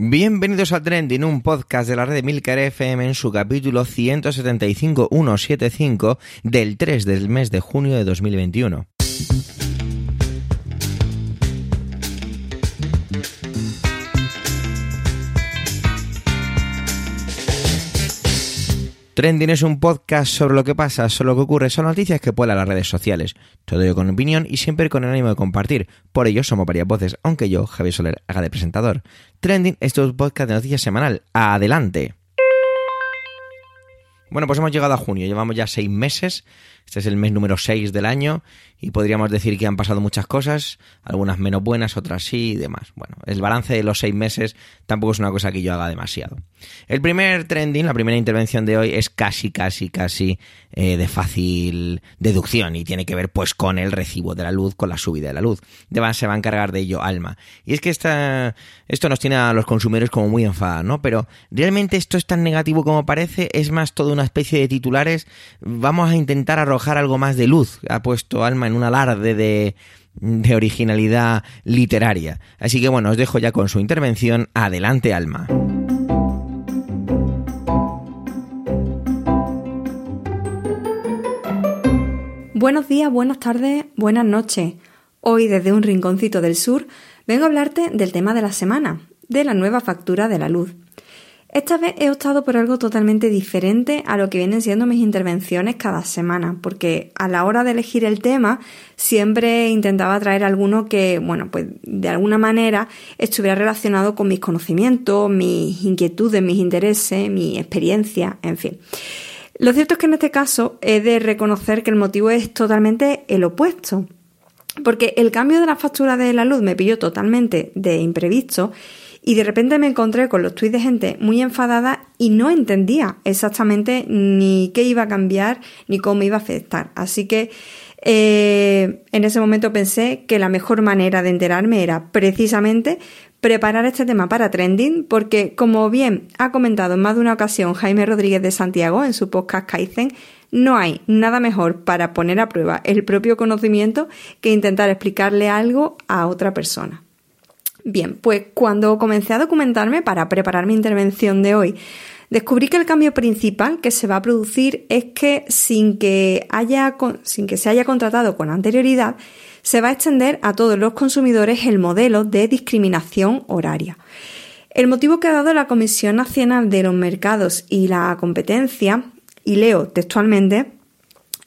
Bienvenidos a Trending, un podcast de la red de Milcar FM en su capítulo 175.175 del 3 del mes de junio de 2021. Trending es un podcast sobre lo que pasa, sobre lo que ocurre, son noticias que pueblan las redes sociales. Todo ello con opinión y siempre con el ánimo de compartir. Por ello somos varias voces, aunque yo, Javier Soler, haga de presentador. Trending es un podcast de noticias semanal. ¡Adelante! Bueno, pues hemos llegado a junio, llevamos ya seis meses, este es el mes número 6 del año y podríamos decir que han pasado muchas cosas, algunas menos buenas, otras sí y demás. Bueno, el balance de los seis meses tampoco es una cosa que yo haga demasiado. El primer trending, la primera intervención de hoy es casi, casi, casi eh, de fácil deducción y tiene que ver pues con el recibo de la luz, con la subida de la luz. se va a encargar de ello Alma. Y es que esta, esto nos tiene a los consumidores como muy enfadados, ¿no? Pero realmente esto es tan negativo como parece, es más toda una especie de titulares. Vamos a intentar arrojar algo más de luz. Ha puesto Alma en un alarde de, de originalidad literaria. Así que bueno, os dejo ya con su intervención. Adelante, Alma. Buenos días, buenas tardes, buenas noches. Hoy desde un rinconcito del sur vengo a hablarte del tema de la semana, de la nueva factura de la luz. Esta vez he optado por algo totalmente diferente a lo que vienen siendo mis intervenciones cada semana, porque a la hora de elegir el tema siempre intentaba traer alguno que, bueno, pues de alguna manera estuviera relacionado con mis conocimientos, mis inquietudes, mis intereses, mi experiencia, en fin. Lo cierto es que en este caso he de reconocer que el motivo es totalmente el opuesto. Porque el cambio de la factura de la luz me pilló totalmente de imprevisto y de repente me encontré con los tweets de gente muy enfadada y no entendía exactamente ni qué iba a cambiar ni cómo iba a afectar. Así que eh, en ese momento pensé que la mejor manera de enterarme era precisamente preparar este tema para trending porque, como bien ha comentado en más de una ocasión Jaime Rodríguez de Santiago en su podcast Kaizen, no hay nada mejor para poner a prueba el propio conocimiento que intentar explicarle algo a otra persona. Bien, pues cuando comencé a documentarme para preparar mi intervención de hoy, descubrí que el cambio principal que se va a producir es que sin que, haya, sin que se haya contratado con anterioridad, se va a extender a todos los consumidores el modelo de discriminación horaria. El motivo que ha dado la Comisión Nacional de los Mercados y la Competencia, y leo textualmente,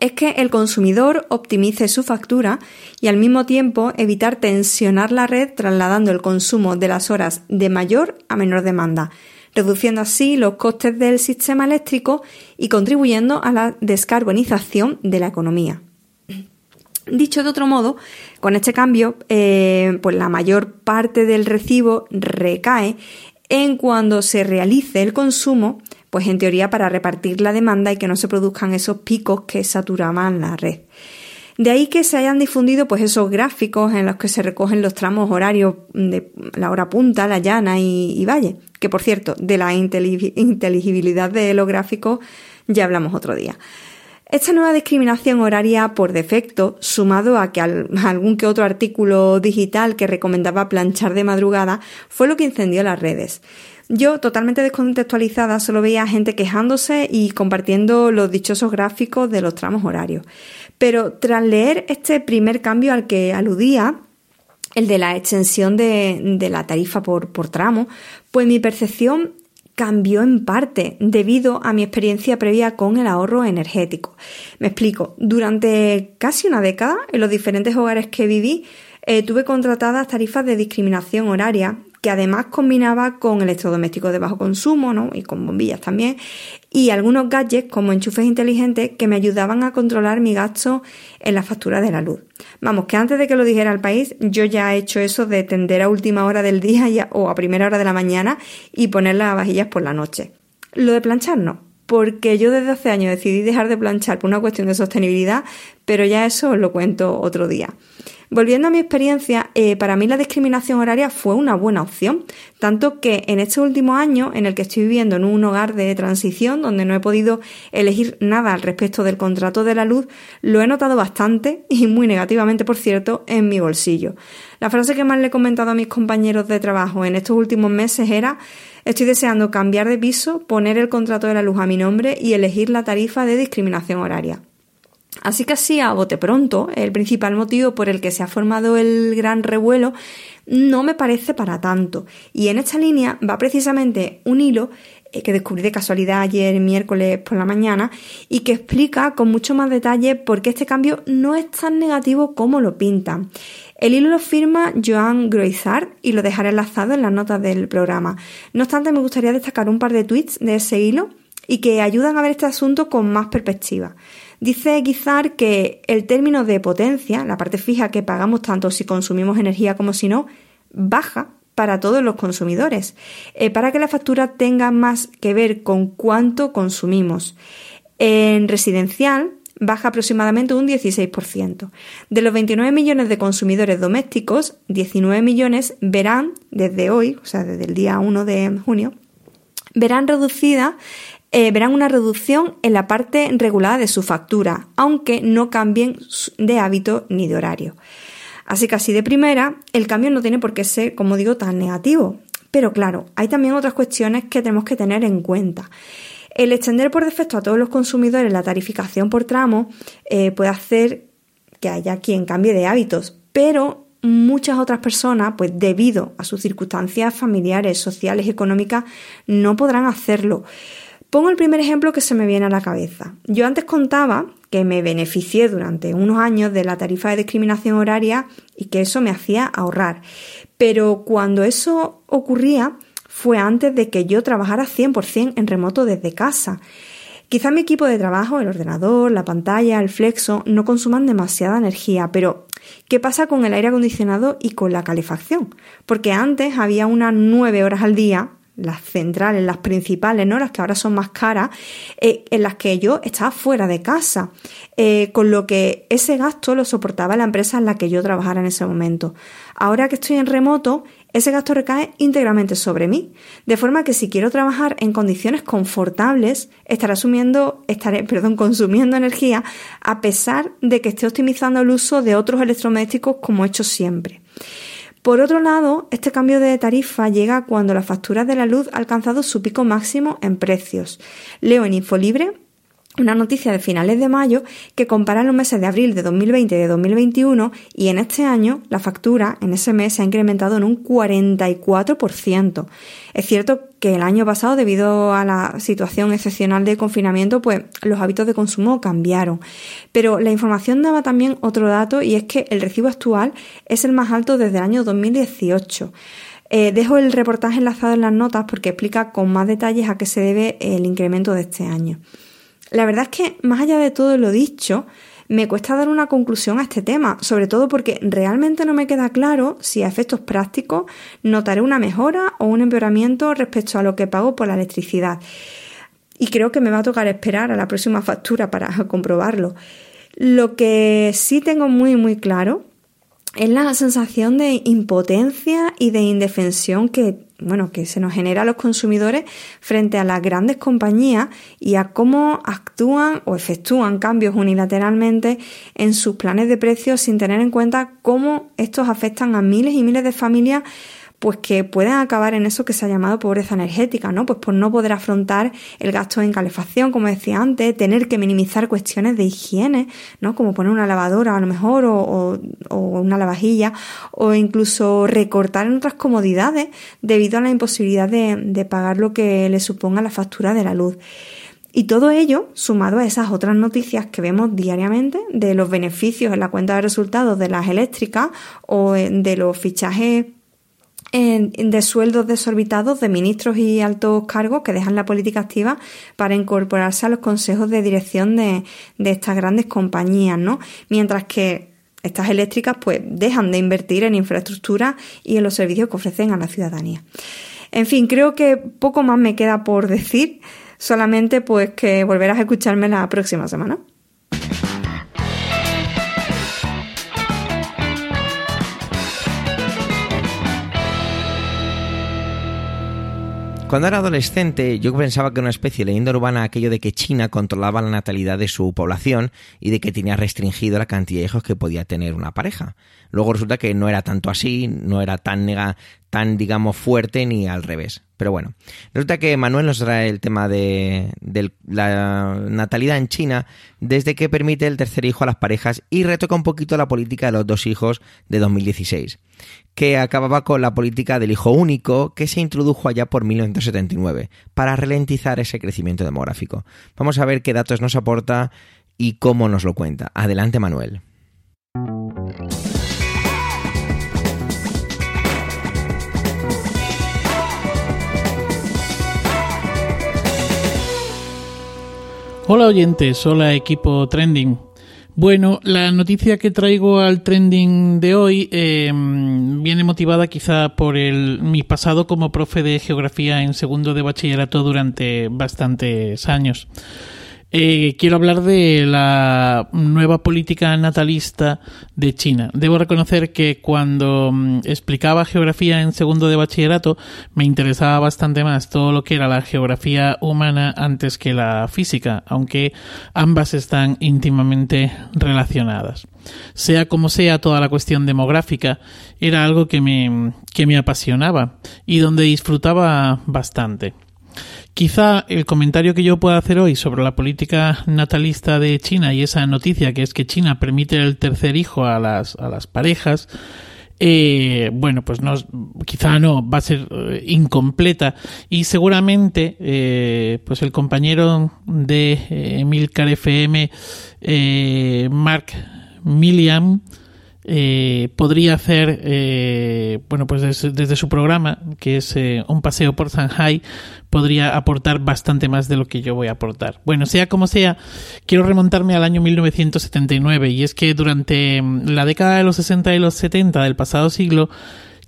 es que el consumidor optimice su factura y al mismo tiempo evitar tensionar la red trasladando el consumo de las horas de mayor a menor demanda, reduciendo así los costes del sistema eléctrico y contribuyendo a la descarbonización de la economía. Dicho de otro modo, con este cambio, eh, pues la mayor parte del recibo recae en cuando se realice el consumo, pues en teoría para repartir la demanda y que no se produzcan esos picos que saturaban la red. De ahí que se hayan difundido pues esos gráficos en los que se recogen los tramos horarios de la hora punta, la llana y, y valle, que por cierto, de la inteligibilidad de los gráficos ya hablamos otro día. Esta nueva discriminación horaria por defecto, sumado a que algún que otro artículo digital que recomendaba planchar de madrugada, fue lo que incendió las redes. Yo, totalmente descontextualizada, solo veía gente quejándose y compartiendo los dichosos gráficos de los tramos horarios. Pero tras leer este primer cambio al que aludía, el de la extensión de, la tarifa por, tramo, pues mi percepción cambió en parte debido a mi experiencia previa con el ahorro energético. Me explico, durante casi una década en los diferentes hogares que viví eh, tuve contratadas tarifas de discriminación horaria que además combinaba con electrodomésticos de bajo consumo ¿no? y con bombillas también y algunos gadgets como enchufes inteligentes que me ayudaban a controlar mi gasto en la factura de la luz. Vamos, que antes de que lo dijera el país, yo ya he hecho eso de tender a última hora del día o a primera hora de la mañana y poner las vajillas por la noche. Lo de planchar no, porque yo desde hace años decidí dejar de planchar por una cuestión de sostenibilidad, pero ya eso os lo cuento otro día. Volviendo a mi experiencia, eh, para mí la discriminación horaria fue una buena opción, tanto que en este último año en el que estoy viviendo en un hogar de transición donde no he podido elegir nada al respecto del contrato de la luz, lo he notado bastante y muy negativamente, por cierto, en mi bolsillo. La frase que más le he comentado a mis compañeros de trabajo en estos últimos meses era Estoy deseando cambiar de piso, poner el contrato de la luz a mi nombre y elegir la tarifa de discriminación horaria. Así que así, a bote pronto, el principal motivo por el que se ha formado el gran revuelo no me parece para tanto. Y en esta línea va precisamente un hilo eh, que descubrí de casualidad ayer miércoles por la mañana y que explica con mucho más detalle por qué este cambio no es tan negativo como lo pintan. El hilo lo firma Joan Groizard y lo dejaré enlazado en las notas del programa. No obstante, me gustaría destacar un par de tweets de ese hilo y que ayudan a ver este asunto con más perspectiva. Dice Guizar que el término de potencia, la parte fija que pagamos tanto si consumimos energía como si no, baja para todos los consumidores, eh, para que la factura tenga más que ver con cuánto consumimos. En residencial baja aproximadamente un 16%. De los 29 millones de consumidores domésticos, 19 millones verán desde hoy, o sea, desde el día 1 de junio, verán reducida eh, verán una reducción en la parte regulada de su factura, aunque no cambien de hábito ni de horario. Así que así de primera, el cambio no tiene por qué ser, como digo, tan negativo. Pero claro, hay también otras cuestiones que tenemos que tener en cuenta. El extender por defecto a todos los consumidores la tarificación por tramo eh, puede hacer que haya quien cambie de hábitos, pero muchas otras personas, pues debido a sus circunstancias familiares, sociales, económicas, no podrán hacerlo. Pongo el primer ejemplo que se me viene a la cabeza. Yo antes contaba que me beneficié durante unos años de la tarifa de discriminación horaria y que eso me hacía ahorrar. Pero cuando eso ocurría fue antes de que yo trabajara 100% en remoto desde casa. Quizá mi equipo de trabajo, el ordenador, la pantalla, el flexo, no consuman demasiada energía, pero ¿qué pasa con el aire acondicionado y con la calefacción? Porque antes había unas 9 horas al día las centrales, las principales, ¿no? Las que ahora son más caras, eh, en las que yo estaba fuera de casa, eh, con lo que ese gasto lo soportaba la empresa en la que yo trabajara en ese momento. Ahora que estoy en remoto, ese gasto recae íntegramente sobre mí, de forma que si quiero trabajar en condiciones confortables, estaré asumiendo, estaré, consumiendo energía a pesar de que esté optimizando el uso de otros electrodomésticos como he hecho siempre. Por otro lado, este cambio de tarifa llega cuando la factura de la luz ha alcanzado su pico máximo en precios. Leo en Infolibre una noticia de finales de mayo que compara los meses de abril de 2020 y de 2021 y en este año la factura en ese mes se ha incrementado en un 44%. Es cierto que el año pasado, debido a la situación excepcional de confinamiento, pues los hábitos de consumo cambiaron. Pero la información daba también otro dato y es que el recibo actual es el más alto desde el año 2018. Eh, dejo el reportaje enlazado en las notas porque explica con más detalles a qué se debe el incremento de este año. La verdad es que, más allá de todo lo dicho, me cuesta dar una conclusión a este tema, sobre todo porque realmente no me queda claro si a efectos prácticos notaré una mejora o un empeoramiento respecto a lo que pago por la electricidad. Y creo que me va a tocar esperar a la próxima factura para comprobarlo. Lo que sí tengo muy muy claro es la sensación de impotencia y de indefensión que bueno, que se nos genera a los consumidores frente a las grandes compañías y a cómo actúan o efectúan cambios unilateralmente en sus planes de precios sin tener en cuenta cómo estos afectan a miles y miles de familias pues que pueden acabar en eso que se ha llamado pobreza energética, ¿no? Pues por no poder afrontar el gasto en calefacción, como decía antes, tener que minimizar cuestiones de higiene, ¿no? Como poner una lavadora a lo mejor o, una lavajilla o incluso recortar en otras comodidades debido a la imposibilidad de, de pagar lo que le suponga la factura de la luz. Y todo ello sumado a esas otras noticias que vemos diariamente de los beneficios en la cuenta de resultados de las eléctricas o de los fichajes de sueldos desorbitados de ministros y altos cargos que dejan la política activa para incorporarse a los consejos de dirección de, de estas grandes compañías, ¿no? Mientras que estas eléctricas pues dejan de invertir en infraestructura y en los servicios que ofrecen a la ciudadanía. En fin, creo que poco más me queda por decir, solamente pues que volverás a escucharme la próxima semana. Cuando era adolescente, yo pensaba que era una especie de leyenda urbana aquello de que China controlaba la natalidad de su población y de que tenía restringido la cantidad de hijos que podía tener una pareja. Luego resulta que no era tanto así, no era tan, nega, tan digamos, fuerte ni al revés. Pero bueno, resulta que Manuel nos trae el tema de, la natalidad en China desde que permite el tercer hijo a las parejas y retoca un poquito la política de los dos hijos de 2016, que acababa con la política del hijo único que se introdujo allá por 1979 para ralentizar ese crecimiento demográfico. Vamos a ver qué datos nos aporta y cómo nos lo cuenta. Adelante, Manuel. Hola oyentes, hola equipo trending. Bueno, la noticia que traigo al trending de hoy em, viene motivada quizá por el, mi pasado como profe de geografía en segundo de bachillerato durante bastantes años. Eh, quiero hablar de la nueva política natalista de China. Debo reconocer que cuando mm, explicaba geografía en segundo de bachillerato me interesaba bastante más todo lo que era la geografía humana antes que la física, aunque ambas están íntimamente relacionadas. Sea como sea, toda la cuestión demográfica era algo que me, que me apasionaba y donde disfrutaba bastante. Quizá el comentario que yo pueda hacer hoy sobre la política natalista de China y esa noticia que es que China permite el tercer hijo a las, a las parejas, eh, bueno, pues no, quizá no, va a ser eh, incompleta. Y seguramente, eh, pues el compañero de Emilcar FM, Mark Milliam, eh, podría hacer, eh, bueno, pues desde, su programa, que es eh, un paseo por Shanghai, podría aportar bastante más de lo que yo voy a aportar. Bueno, sea como sea, quiero remontarme al año 1979 y es que durante mm, la década de los 60 y los 70 del pasado siglo,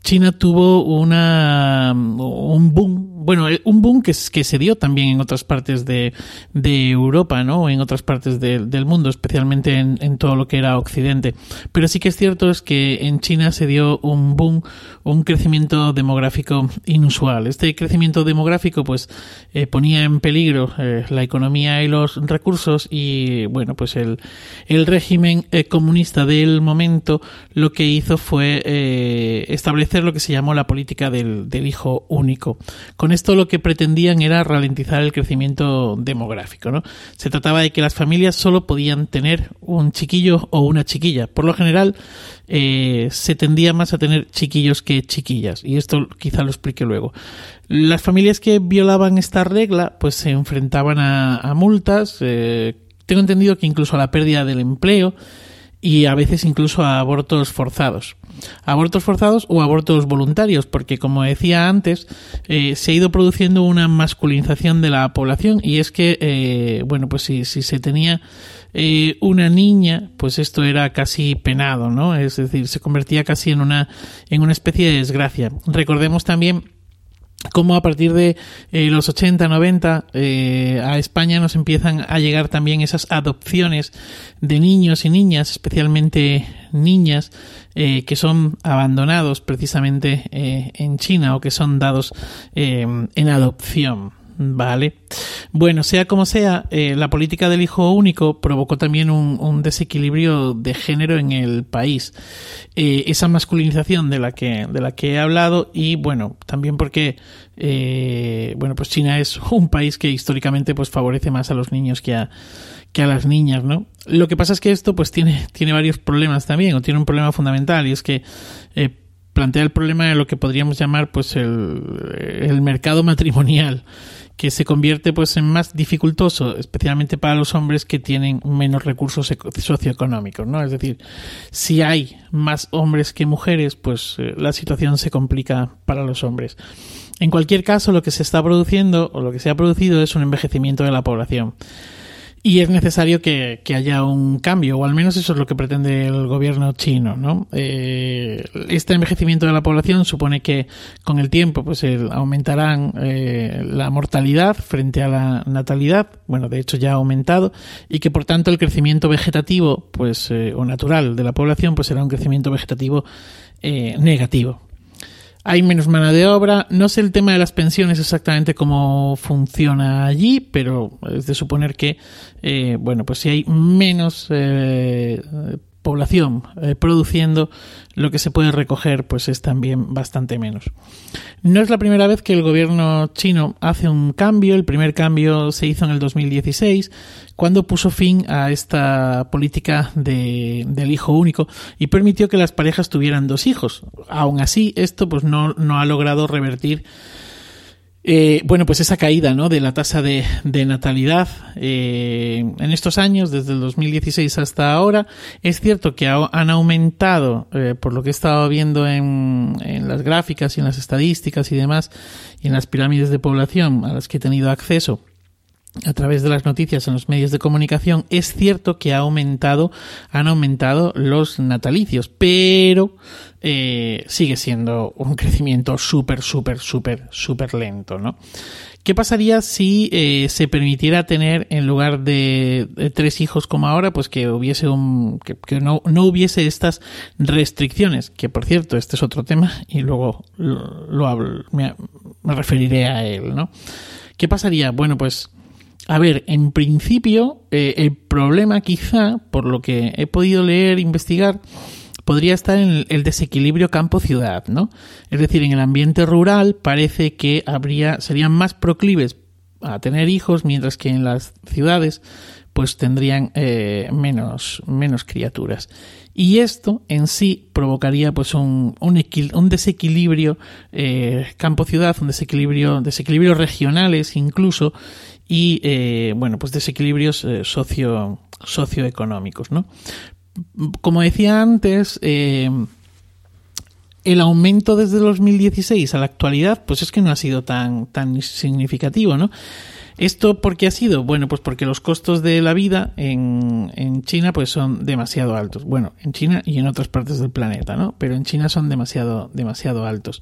China tuvo una, un boom, bueno, un boom que, se dio también en otras partes de, Europa, ¿no? En otras partes del mundo, especialmente en, todo lo que era Occidente. Pero sí que es cierto es que en China se dio un boom, un crecimiento demográfico inusual. Este crecimiento demográfico, pues, eh, ponía en peligro eh, la economía y los recursos y, bueno, pues el, régimen eh, comunista del momento lo que hizo fue establecer lo que se llamó la política del, hijo único. Esto lo que pretendían era ralentizar el crecimiento demográfico. ¿no? Se trataba de que las familias solo podían tener un chiquillo o una chiquilla. Por lo general eh, se tendía más a tener chiquillos que chiquillas. Y esto quizá lo explique luego. Las familias que violaban esta regla pues se enfrentaban a, multas. Eh, tengo entendido que incluso a la pérdida del empleo y a veces incluso a abortos forzados. Abortos forzados o abortos voluntarios, porque como decía antes, eh, se ha ido produciendo una masculinización de la población y es que, eh, bueno, pues si, si se tenía eh, una niña, pues esto era casi penado, ¿no? Es decir, se convertía casi en una, en una especie de desgracia. Recordemos también como a partir de eh, los 80, 90 eh, a España nos empiezan a llegar también esas adopciones de niños y niñas, especialmente niñas, eh, que son abandonados precisamente en China o que son dados en adopción. Vale. Bueno, sea como sea, eh, la política del hijo único provocó también un, desequilibrio de género en el país. Eh, esa masculinización de la que, de la que he hablado y bueno, también porque eh, bueno, pues China es un país que históricamente pues favorece más a los niños que a, que a las niñas, ¿no? Lo que pasa es que esto pues tiene, tiene varios problemas también, o tiene un problema fundamental, y es que plantea el problema de lo que podríamos llamar pues el, el mercado matrimonial que se convierte pues en más dificultoso, especialmente para los hombres que tienen menos recursos socioeconómicos, ¿no? Es decir, si hay más hombres que mujeres, pues eh, la situación se complica para los hombres. En cualquier caso, lo que se está produciendo o lo que se ha producido es un envejecimiento de la población. Y es necesario que, haya un cambio, o al menos eso es lo que pretende el gobierno chino, ¿no? Eh, este envejecimiento de la población supone que con el tiempo pues aumentarán eh, la mortalidad frente a la natalidad, bueno, de hecho ya ha aumentado, y que por tanto el crecimiento vegetativo, pues, eh, o natural de la población, pues será un crecimiento vegetativo negativo. Hay menos mano de obra. No sé el tema de las pensiones exactamente cómo funciona allí, pero es de suponer que, eh, bueno, pues si hay menos eh, población eh, produciendo, lo que se puede recoger pues es también bastante menos. No es la primera vez que el gobierno chino hace un cambio. El primer cambio se hizo en el 2016 cuando puso fin a esta política de, del hijo único y permitió que las parejas tuvieran dos hijos. Aún así, esto pues no, no ha logrado revertir eh, bueno, pues esa caída ¿no? de la tasa de, natalidad eh, en estos años, desde el 2016 hasta ahora, es cierto que han aumentado, eh, por lo que he estado viendo en, en, las gráficas y en las estadísticas y demás, y en las pirámides de población a las que he tenido acceso, a través de las noticias en los medios de comunicación, es cierto que ha aumentado, han aumentado los natalicios, pero eh, sigue siendo un crecimiento súper, súper, súper, súper lento, ¿no? ¿Qué pasaría si eh, se permitiera tener, en lugar de, tres hijos como ahora, pues que hubiese un, que, no, no, hubiese estas restricciones? Que por cierto, este es otro tema y luego lo, me, me referiré a él, ¿no? ¿Qué pasaría? Bueno, pues a ver, en principio, eh, el problema quizá, por lo que he podido leer, investigar, podría estar en el desequilibrio campo-ciudad, ¿no? Es decir, en el ambiente rural parece que habría, serían más proclives a tener hijos, mientras que en las ciudades pues tendrían eh, menos, menos criaturas. Y esto en sí provocaría pues un, un, desequilibrio eh, campo-ciudad, un desequilibrio, desequilibrios regionales incluso, y eh, bueno, pues desequilibrios eh, socio, socioeconómicos, ¿no? Como decía antes, eh, el aumento desde 2016 a la actualidad, pues es que no ha sido tan, tan significativo, ¿no? ¿Esto por qué ha sido? Bueno, pues porque los costos de la vida en, en, China pues son demasiado altos. Bueno, en China y en otras partes del planeta, ¿no? Pero en China son demasiado, demasiado altos.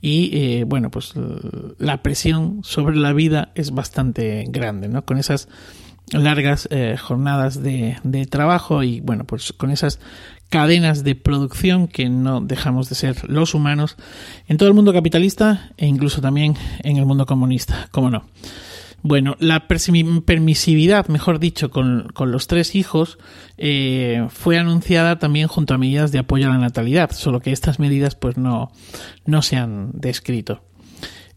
Y eh, bueno, pues la presión sobre la vida es bastante grande, ¿no? Con esas largas eh, jornadas de, de trabajo y bueno, pues con esas cadenas de producción que no dejamos de ser los humanos en todo el mundo capitalista e incluso también en el mundo comunista, como no. Bueno, la permisividad, mejor dicho, con, los tres hijos eh, fue anunciada también junto a medidas de apoyo a la natalidad, solo que estas medidas pues no, no se han descrito.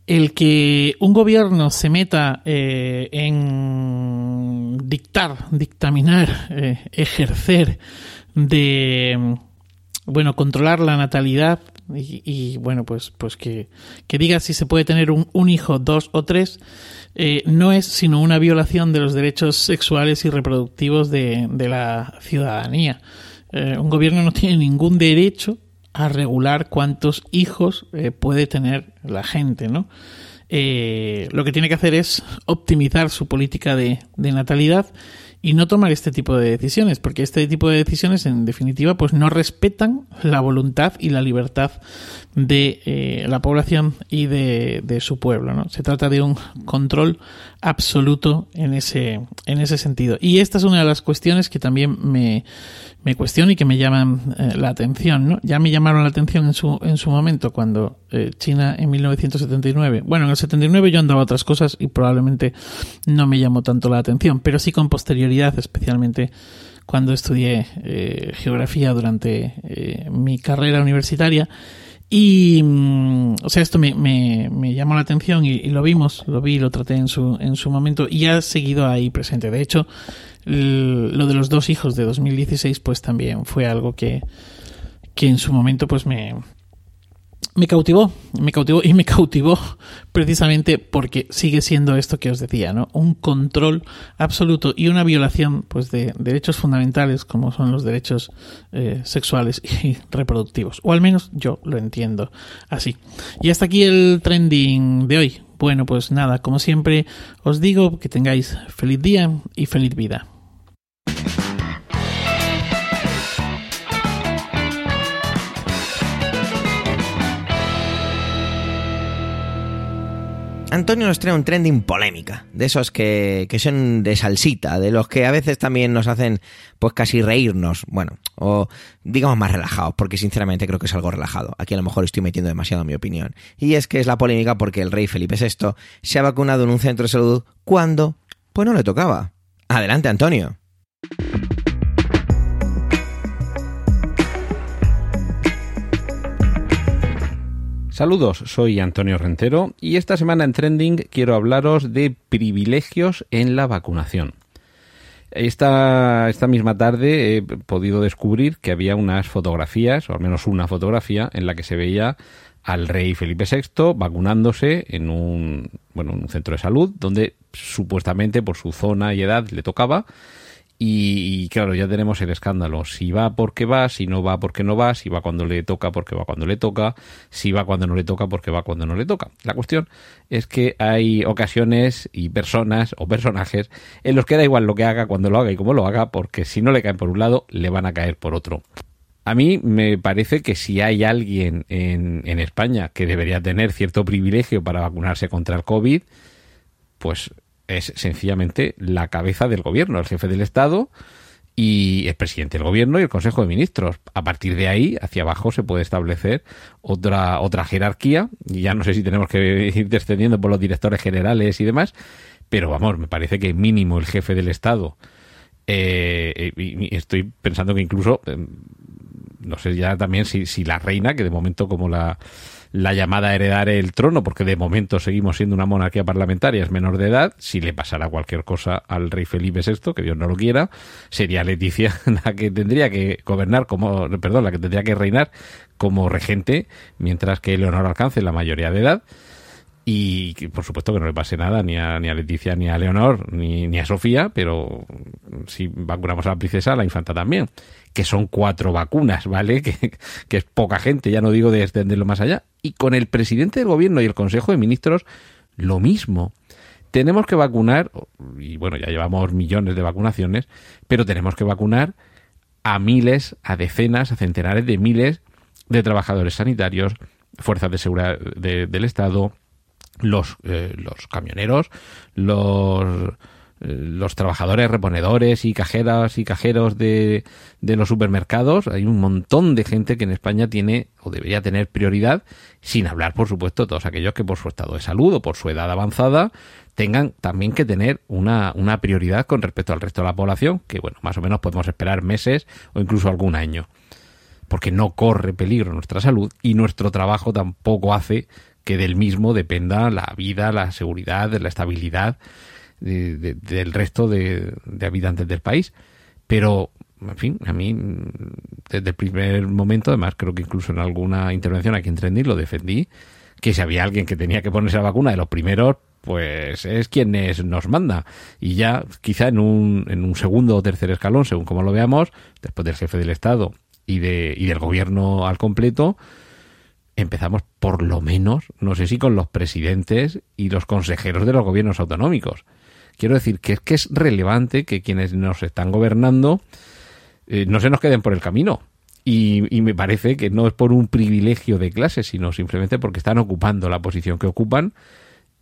El que un gobierno se meta eh, en dictar, dictaminar, eh, ejercer de bueno, controlar la natalidad y, bueno, pues, pues que, que, diga si se puede tener un, un hijo, dos o tres, eh, no es sino una violación de los derechos sexuales y reproductivos de, la ciudadanía. Eh, un gobierno no tiene ningún derecho a regular cuántos hijos eh, puede tener la gente, ¿no? lo que tiene que hacer es optimizar su política de, de natalidad y no tomar este tipo de decisiones, porque este tipo de decisiones, en definitiva, pues no respetan la voluntad y la libertad de eh, la población y de, de, su pueblo. ¿no? Se trata de un control absoluto en ese, en ese sentido. Y esta es una de las cuestiones que también me, me cuestiono y que me llaman eh, la atención. ¿no? Ya me llamaron la atención en su, en su momento cuando eh, China en 1979, bueno, en el 79 yo andaba otras cosas y probablemente no me llamó tanto la atención, pero sí con posterioridad, especialmente cuando estudié eh, geografía durante mi carrera universitaria y, mm, o sea, esto me, me, me llamó la atención y, lo vimos, lo vi, lo traté en su, en su momento y ha seguido ahí presente. De hecho, lo de los dos hijos de 2016, pues también fue algo que, que en su momento, pues me, me cautivó, me cautivó y me cautivó precisamente porque sigue siendo esto que os decía, ¿no? Un control absoluto y una violación, pues, de derechos fundamentales como son los derechos eh, sexuales y reproductivos. O al menos yo lo entiendo así. Y hasta aquí el trending de hoy. Bueno, pues nada, como siempre os digo que tengáis feliz día y feliz vida. Antonio nos trae un trending polémica, de esos que, que, son de salsita, de los que a veces también nos hacen pues casi reírnos, bueno, o digamos más relajados, porque sinceramente creo que es algo relajado. Aquí a lo mejor estoy metiendo demasiado mi opinión. Y es que es la polémica porque el rey Felipe VI se ha vacunado en un centro de salud cuando pues no le tocaba. Adelante, Antonio. Saludos, soy Antonio Rentero y esta semana en Trending quiero hablaros de privilegios en la vacunación. Esta, esta misma tarde he podido descubrir que había unas fotografías, o al menos una fotografía, en la que se veía al rey Felipe VI vacunándose en un, bueno, en un centro de salud donde supuestamente por su zona y edad le tocaba y, claro, ya tenemos el escándalo. Si va porque va, si no va porque no va, si va cuando le toca porque va cuando le toca, si va cuando no le toca porque va cuando no le toca. La cuestión es que hay ocasiones y personas o personajes en los que da igual lo que haga, cuando lo haga y cómo lo haga, porque si no le caen por un lado, le van a caer por otro. A mí me parece que si hay alguien en, en España que debería tener cierto privilegio para vacunarse contra el COVID, pues es sencillamente la cabeza del gobierno, el jefe del Estado y el presidente del gobierno y el Consejo de Ministros. A partir de ahí, hacia abajo, se puede establecer otra, otra jerarquía. Y ya no sé si tenemos que ir descendiendo por los directores generales y demás, pero vamos, me parece que mínimo el jefe del Estado. Eh, y estoy pensando que incluso, eh, no sé ya también si, si la reina, que de momento como la la llamada a heredar el trono, porque de momento seguimos siendo una monarquía parlamentaria, es menor de edad, si le pasara cualquier cosa al rey Felipe VI, que Dios no lo quiera, sería Leticia la que tendría que gobernar como, perdón, la que tendría que reinar como regente, mientras que Leonor alcance la mayoría de edad. Y por supuesto que no le pase nada ni a, ni a Leticia, ni a Leonor, ni, ni a Sofía, pero si vacunamos a la princesa, a la infanta también, que son cuatro vacunas, ¿vale? Que, es poca gente, ya no digo de extenderlo más allá. Y con el presidente del gobierno y el Consejo de Ministros, lo mismo. Tenemos que vacunar, y bueno, ya llevamos millones de vacunaciones, pero tenemos que vacunar a miles, a decenas, a centenares de miles de trabajadores sanitarios, fuerzas de seguridad del Estado, los, eh, los camioneros, los, los trabajadores reponedores y cajeras y cajeros de, de los supermercados. Hay un montón de gente que en España tiene o debería tener prioridad, sin hablar, por supuesto, todos aquellos que por su estado de salud o por su edad avanzada tengan también que tener una, una prioridad con respecto al resto de la población, que bueno, más o menos podemos esperar meses o incluso algún año porque no corre peligro nuestra salud y nuestro trabajo tampoco hace que del mismo dependa la vida, la seguridad, la estabilidad del resto de, habitantes del país. Pero, en fin, a mí, desde el primer momento, además creo que incluso en alguna intervención aquí en Trendy lo defendí, que si había alguien que tenía que ponerse la vacuna de los primeros, pues es quien nos manda. Y ya quizá en un, en un segundo o tercer escalón, según como lo veamos, después del jefe del Estado y, de, y del gobierno al completo, empezamos por lo menos, no sé si con los presidentes y los consejeros de los gobiernos autonómicos. Quiero decir que es que es relevante que quienes nos están gobernando eh, no se nos queden por el camino. Y, y, me parece que no es por un privilegio de clase, sino simplemente porque están ocupando la posición que ocupan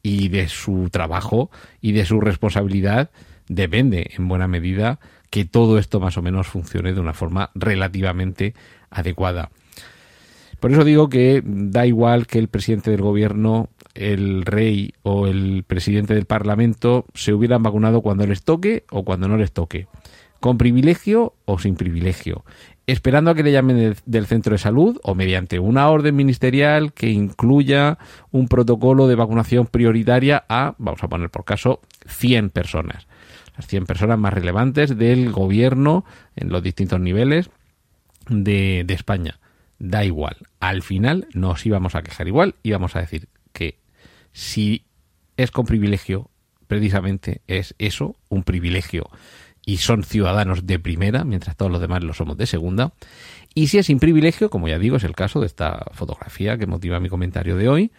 y de su trabajo y de su responsabilidad depende en buena medida que todo esto más o menos funcione de una forma relativamente adecuada. Por eso digo que da igual que el presidente del gobierno, el rey o el presidente del parlamento se hubieran vacunado cuando les toque o cuando no les toque, con privilegio o sin privilegio, esperando a que le llamen del, centro de salud o mediante una orden ministerial que incluya un protocolo de vacunación prioritaria a, vamos a poner por caso, 100 personas. Las 100 personas más relevantes del gobierno en los distintos niveles de, de España da igual. Al final nos íbamos a quejar igual, íbamos a decir si es con privilegio, precisamente es eso, un privilegio, y son ciudadanos de primera, mientras todos los demás lo somos de segunda. Y si es sin privilegio, como ya digo, es el caso de esta fotografía que motiva mi comentario de hoy,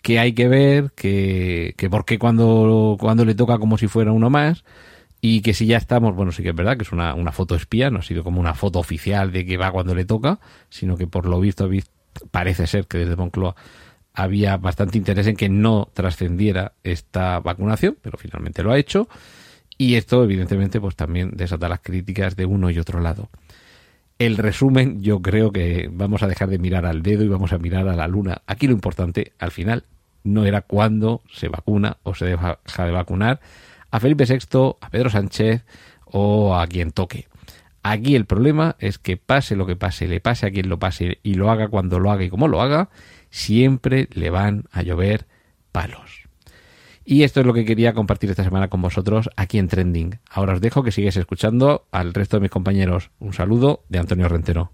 que hay que ver, que, que por qué cuando, cuando le toca como si fuera uno más, y que si ya estamos, bueno, sí que es verdad que es una, una foto espía, no ha sido como una foto oficial de que va cuando le toca, sino que por lo visto parece ser que desde Moncloa había bastante interés en que no trascendiera esta vacunación, pero finalmente lo ha hecho. Y esto, evidentemente, pues también desata las críticas de uno y otro lado. El resumen, yo creo que vamos a dejar de mirar al dedo y vamos a mirar a la luna. Aquí lo importante, al final, no era cuándo se vacuna o se deja de vacunar a Felipe VI, a Pedro Sánchez o a quien toque. Aquí el problema es que pase lo que pase, le pase a quien lo pase y lo haga cuando lo haga y como lo haga, siempre le van a llover palos. Y esto es lo que quería compartir esta semana con vosotros aquí en Trending. Ahora os dejo que sigáis escuchando al resto de mis compañeros. Un saludo de Antonio Rentero.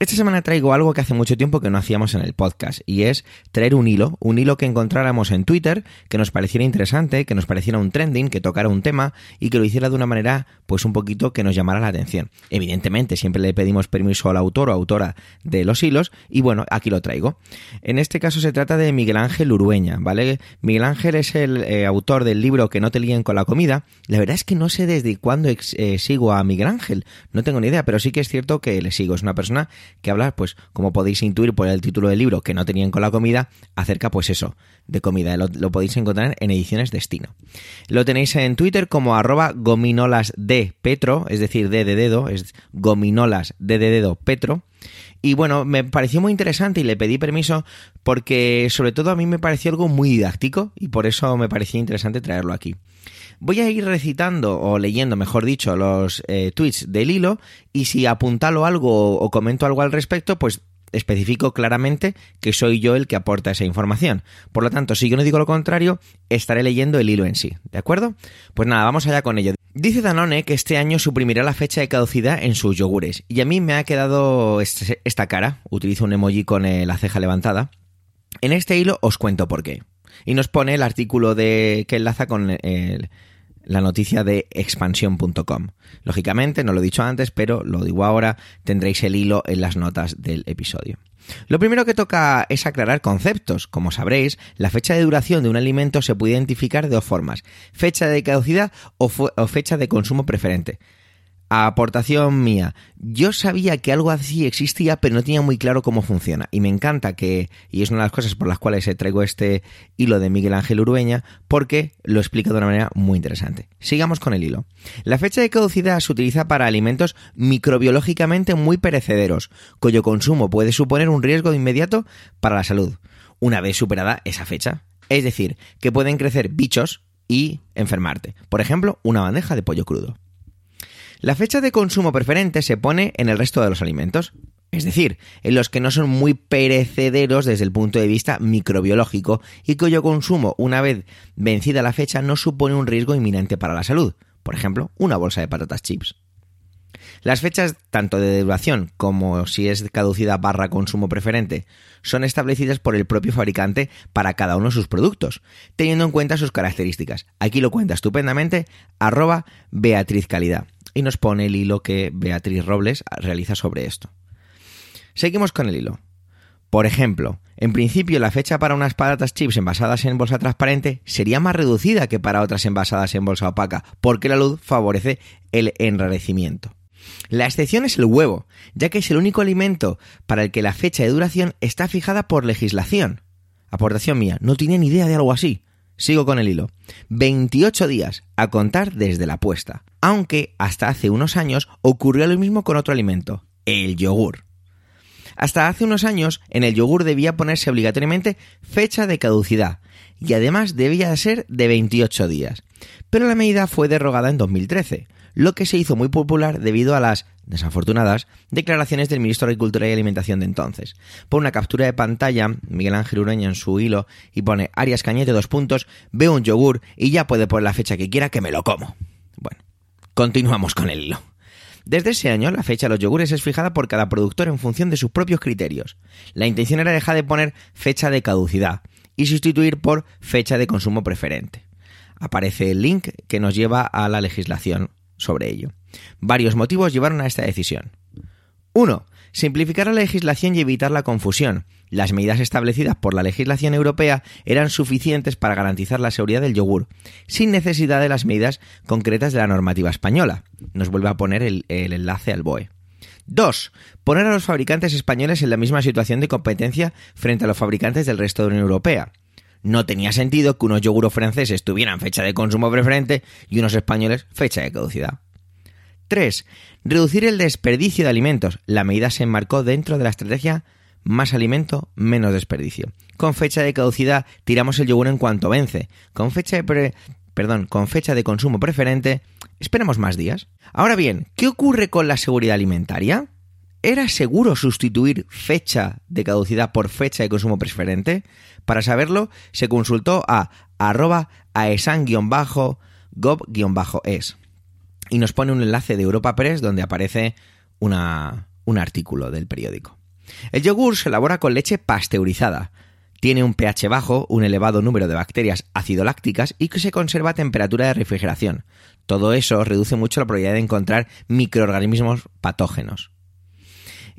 Esta semana traigo algo que hace mucho tiempo que no hacíamos en el podcast y es traer un hilo, un hilo que encontráramos en Twitter, que nos pareciera interesante, que nos pareciera un trending, que tocara un tema y que lo hiciera de una manera pues un poquito que nos llamara la atención. Evidentemente siempre le pedimos permiso al autor o autora de los hilos y bueno, aquí lo traigo. En este caso se trata de Miguel Ángel Urueña, ¿vale? Miguel Ángel es el eh, autor del libro Que no te líen con la comida. La verdad es que no sé desde cuándo eh, sigo a Miguel Ángel, no tengo ni idea, pero sí que es cierto que le sigo. Es una persona que habla, pues, como podéis intuir por el título del libro, que no tenían con la comida, acerca, pues eso, de comida. Lo, podéis encontrar en ediciones Destino. Lo tenéis en Twitter como arroba gominolas de Petro, es decir, de de dedo, es gominolas de de dedo Petro. Y bueno, me pareció muy interesante y le pedí permiso porque sobre todo a mí me pareció algo muy didáctico y por eso me parecía interesante traerlo aquí. Voy a ir recitando o leyendo, mejor dicho, los eh, tweets del hilo y si apuntalo algo o comento algo al respecto, pues especifico claramente que soy yo el que aporta esa información. Por lo tanto, si yo no digo lo contrario, estaré leyendo el hilo en sí. ¿De acuerdo? Pues nada, vamos allá con ello. Dice Danone que este año suprimirá la fecha de caducidad en sus yogures. Y a mí me ha quedado este, esta cara. Utilizo un emoji con eh, la ceja levantada. En este hilo os cuento por qué. Y nos pone el artículo de que enlaza con el, la noticia de expansión.com. Lógicamente, no lo he dicho antes, pero lo digo ahora, tendréis el hilo en las notas del episodio. Lo primero que toca es aclarar conceptos. Como sabréis, la fecha de duración de un alimento se puede identificar de dos formas, fecha de caducidad o fecha de consumo preferente aportación mía. Yo sabía que algo así existía, pero no tenía muy claro cómo funciona. Y me encanta que, y es una de las cosas por las cuales traigo este hilo de Miguel Ángel Urueña, porque lo explica de una manera muy interesante. Sigamos con el hilo. La fecha de caducidad se utiliza para alimentos microbiológicamente muy perecederos, cuyo consumo puede suponer un riesgo inmediato para la salud, una vez superada esa fecha. Es decir, que pueden crecer bichos y enfermarte. Por ejemplo, una bandeja de pollo crudo. La fecha de consumo preferente se pone en el resto de los alimentos, es decir, en los que no son muy perecederos desde el punto de vista microbiológico y cuyo consumo, una vez vencida la fecha, no supone un riesgo inminente para la salud. Por ejemplo, una bolsa de patatas chips. Las fechas tanto de duración como si es caducida barra consumo preferente son establecidas por el propio fabricante para cada uno de sus productos, teniendo en cuenta sus características. Aquí lo cuenta estupendamente arroba Beatriz Calidad y nos pone el hilo que Beatriz Robles realiza sobre esto. Seguimos con el hilo. Por ejemplo, en principio la fecha para unas patatas chips envasadas en bolsa transparente sería más reducida que para otras envasadas en bolsa opaca, porque la luz favorece el enrarecimiento. La excepción es el huevo, ya que es el único alimento para el que la fecha de duración está fijada por legislación. Aportación mía, no tiene ni idea de algo así. Sigo con el hilo. 28 días a contar desde la puesta. Aunque hasta hace unos años ocurrió lo mismo con otro alimento, el yogur. Hasta hace unos años en el yogur debía ponerse obligatoriamente fecha de caducidad y además debía ser de 28 días. Pero la medida fue derogada en 2013, lo que se hizo muy popular debido a las desafortunadas declaraciones del ministro de Agricultura y Alimentación de entonces. Por una captura de pantalla, Miguel Ángel Ureña en su hilo y pone Arias Cañete dos puntos, veo un yogur y ya puede poner la fecha que quiera que me lo como. Bueno, continuamos con el hilo. Desde ese año, la fecha de los yogures es fijada por cada productor en función de sus propios criterios. La intención era dejar de poner fecha de caducidad y sustituir por fecha de consumo preferente. Aparece el link que nos lleva a la legislación sobre ello. Varios motivos llevaron a esta decisión. 1. Simplificar la legislación y evitar la confusión, las medidas establecidas por la legislación europea eran suficientes para garantizar la seguridad del yogur, sin necesidad de las medidas concretas de la normativa española. Nos vuelve a poner el, enlace al BOE. 2. Poner a los fabricantes españoles en la misma situación de competencia frente a los fabricantes del resto de la Unión Europea. No tenía sentido que unos yoguros franceses tuvieran fecha de consumo preferente y unos españoles fecha de caducidad. 3. Reducir el desperdicio de alimentos. La medida se enmarcó dentro de la estrategia más alimento, menos desperdicio. Con fecha de caducidad tiramos el yogur en cuanto vence. Con fecha de perdón, con fecha de consumo preferente, esperamos más días. Ahora bien, ¿qué ocurre con la seguridad alimentaria? ¿Era seguro sustituir fecha de caducidad por fecha de consumo preferente? Para saberlo, se consultó a arroba aesan-gov-es y nos pone un enlace de Europa Press donde aparece una, un artículo del periódico. El yogur se elabora con leche pasteurizada. Tiene un pH bajo, un elevado número de bacterias acidolácticas y que se conserva a temperatura de refrigeración. Todo eso reduce mucho la probabilidad de encontrar microorganismos patógenos.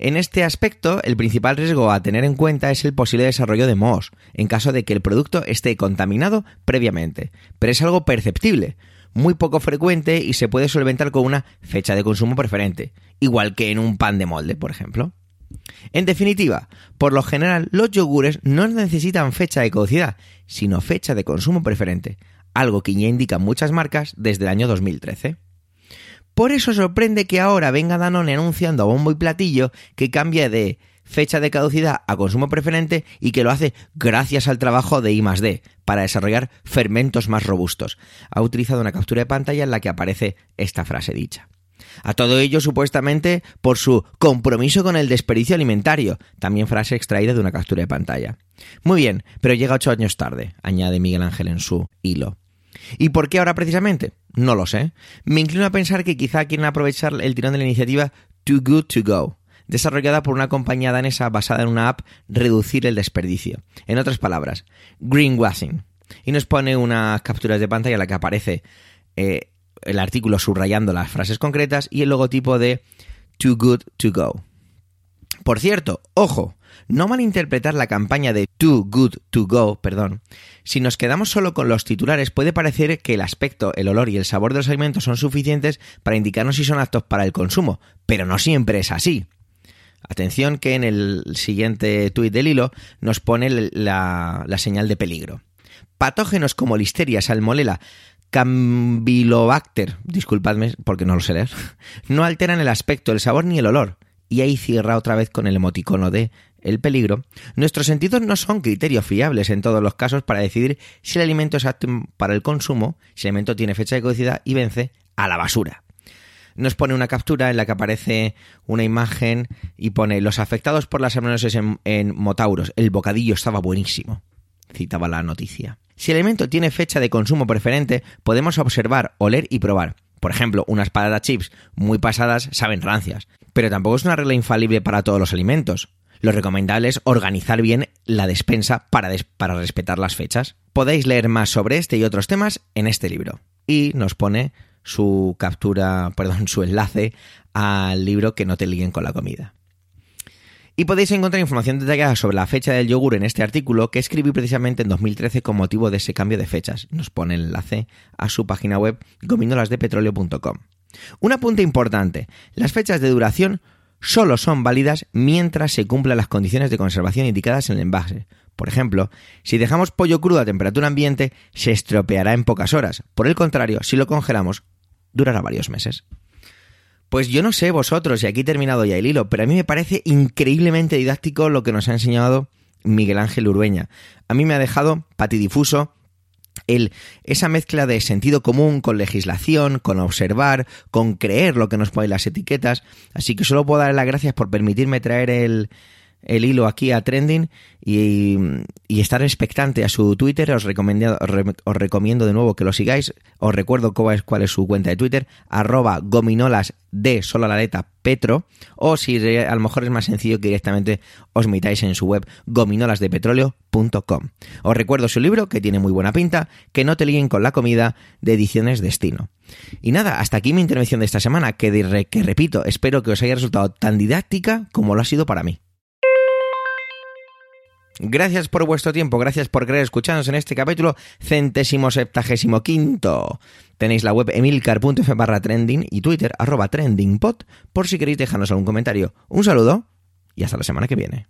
En este aspecto, el principal riesgo a tener en cuenta es el posible desarrollo de mohos, en caso de que el producto esté contaminado previamente, pero es algo perceptible, muy poco frecuente y se puede solventar con una fecha de consumo preferente, igual que en un pan de molde, por ejemplo. En definitiva, por lo general, los yogures no necesitan fecha de caducidad, sino fecha de consumo preferente, algo que ya indican muchas marcas desde el año 2013. Por eso sorprende que ahora venga Danone anunciando a bombo y platillo que cambia de fecha de caducidad a consumo preferente y que lo hace gracias al trabajo de I+D para desarrollar fermentos más robustos. Ha utilizado una captura de pantalla en la que aparece esta frase dicha. A todo ello, supuestamente, por su compromiso con el desperdicio alimentario, también frase extraída de una captura de pantalla. Muy bien, pero llega ocho años tarde, añade Miguel Ángel en su hilo. ¿Y por qué ahora precisamente? No lo sé. Me inclino a pensar que quizá quieren aprovechar el tirón de la iniciativa Too Good to Go, desarrollada por una compañía danesa basada en una app Reducir el desperdicio. En otras palabras, greenwashing. Y nos pone unas capturas de pantalla en la que aparece eh, el artículo subrayando las frases concretas y el logotipo de Too Good to Go. Por cierto, ojo, no malinterpretar la campaña de Too Good to Go, perdón. Si nos quedamos solo con los titulares, puede parecer que el aspecto, el olor y el sabor de los alimentos son suficientes para indicarnos si son aptos para el consumo, pero no siempre es así. Atención que en el siguiente tuit del hilo nos pone la, señal de peligro. Patógenos como listeria, salmonella, Campylobacter, disculpadme porque no lo sé leer, no alteran el aspecto, el sabor ni el olor. Y ahí cierra otra vez con el emoticono de el peligro. Nuestros sentidos no son criterios fiables en todos los casos para decidir si el alimento es apto para el consumo, si el alimento tiene fecha de caducidad y vence a la basura nos pone una captura en la que aparece una imagen y pone los afectados por las salmonelosis en, Motauros. El bocadillo estaba buenísimo. Citaba la noticia. Si el alimento tiene fecha de consumo preferente, podemos observar, oler y probar. Por ejemplo, unas patatas chips muy pasadas saben rancias, pero tampoco es una regla infalible para todos los alimentos. Lo recomendable es organizar bien la despensa para, para respetar las fechas. Podéis leer más sobre este y otros temas en este libro. Y nos pone su captura, perdón, su enlace al libro que no te liguen con la comida. Y podéis encontrar información detallada sobre la fecha del yogur en este artículo que escribí precisamente en 2013 con motivo de ese cambio de fechas. Nos pone el enlace a su página web gominolasdepetróleo.com. Un apunte importante, las fechas de duración solo son válidas mientras se cumplan las condiciones de conservación indicadas en el envase. Por ejemplo, si dejamos pollo crudo a temperatura ambiente, se estropeará en pocas horas. Por el contrario, si lo congelamos, durará varios meses. Pues yo no sé vosotros, y aquí he terminado ya el hilo, pero a mí me parece increíblemente didáctico lo que nos ha enseñado Miguel Ángel Urbeña. A mí me ha dejado patidifuso el, esa mezcla de sentido común con legislación, con observar, con creer lo que nos ponen las etiquetas. Así que solo puedo darle las gracias por permitirme traer el, el hilo aquí a Trending y, estar expectante a su Twitter. Os recomiendo, os recomiendo de nuevo que lo sigáis. Os recuerdo cuál es, cuál es su cuenta de Twitter, arroba gominolas de sola la letra Petro, o si a lo mejor es más sencillo que directamente os metáis en su web gominolasdepetróleo.com. Os recuerdo su libro, que tiene muy buena pinta, que no te liguen con la comida, de Ediciones Destino. Y nada, hasta aquí mi intervención de esta semana, que, que repito, espero que os haya resultado tan didáctica como lo ha sido para mí. Gracias por vuestro tiempo, gracias por querer escucharnos en este capítulo centésimo septagésimo quinto. Tenéis la web emilcar.f barra trending y Twitter arroba trendingpod por si queréis dejarnos algún comentario. Un saludo y hasta la semana que viene.